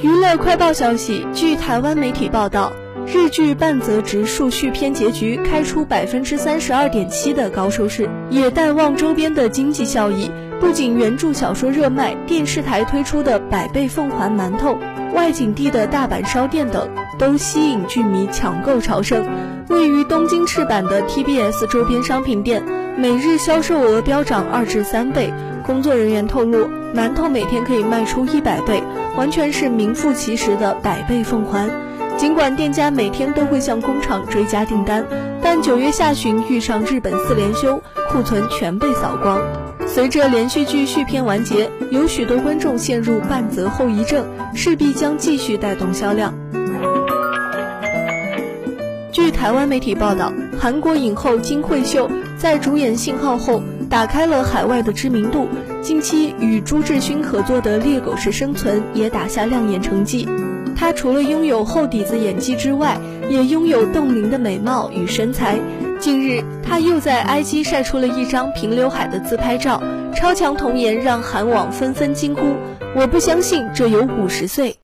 娱乐快报消息，据台湾媒体报道，日剧半泽直树续篇结局开出百分之三十二点七的高收视，也淡忘周边的经济效益。不仅原著小说热卖，电视台推出的百倍奉还馒头、外景地的大阪烧店等，都吸引剧迷抢购朝圣。位于东京赤坂的 TBS 周边商品店，每日销售额飙涨二至三倍。工作人员透露，馒头每天可以卖出一百倍，完全是名副其实的百倍奉还。尽管店家每天都会向工厂追加订单，但九月下旬遇上日本四连休，库存全被扫光。随着连续剧续篇完结，有许多观众陷入半泽后遗症，势必将继续带动销量。据台湾媒体报道，韩国影后金惠秀在主演《信号》后。打开了海外的知名度，近期与朱志勋合作的《猎狗式生存》也打下亮眼成绩。他除了拥有厚底子演技之外，也拥有冻龄的美貌与身材。近日，他又在 IG 晒出了一张平刘海的自拍照，超强童颜让韩网纷纷惊呼：“我不相信这有五十岁。”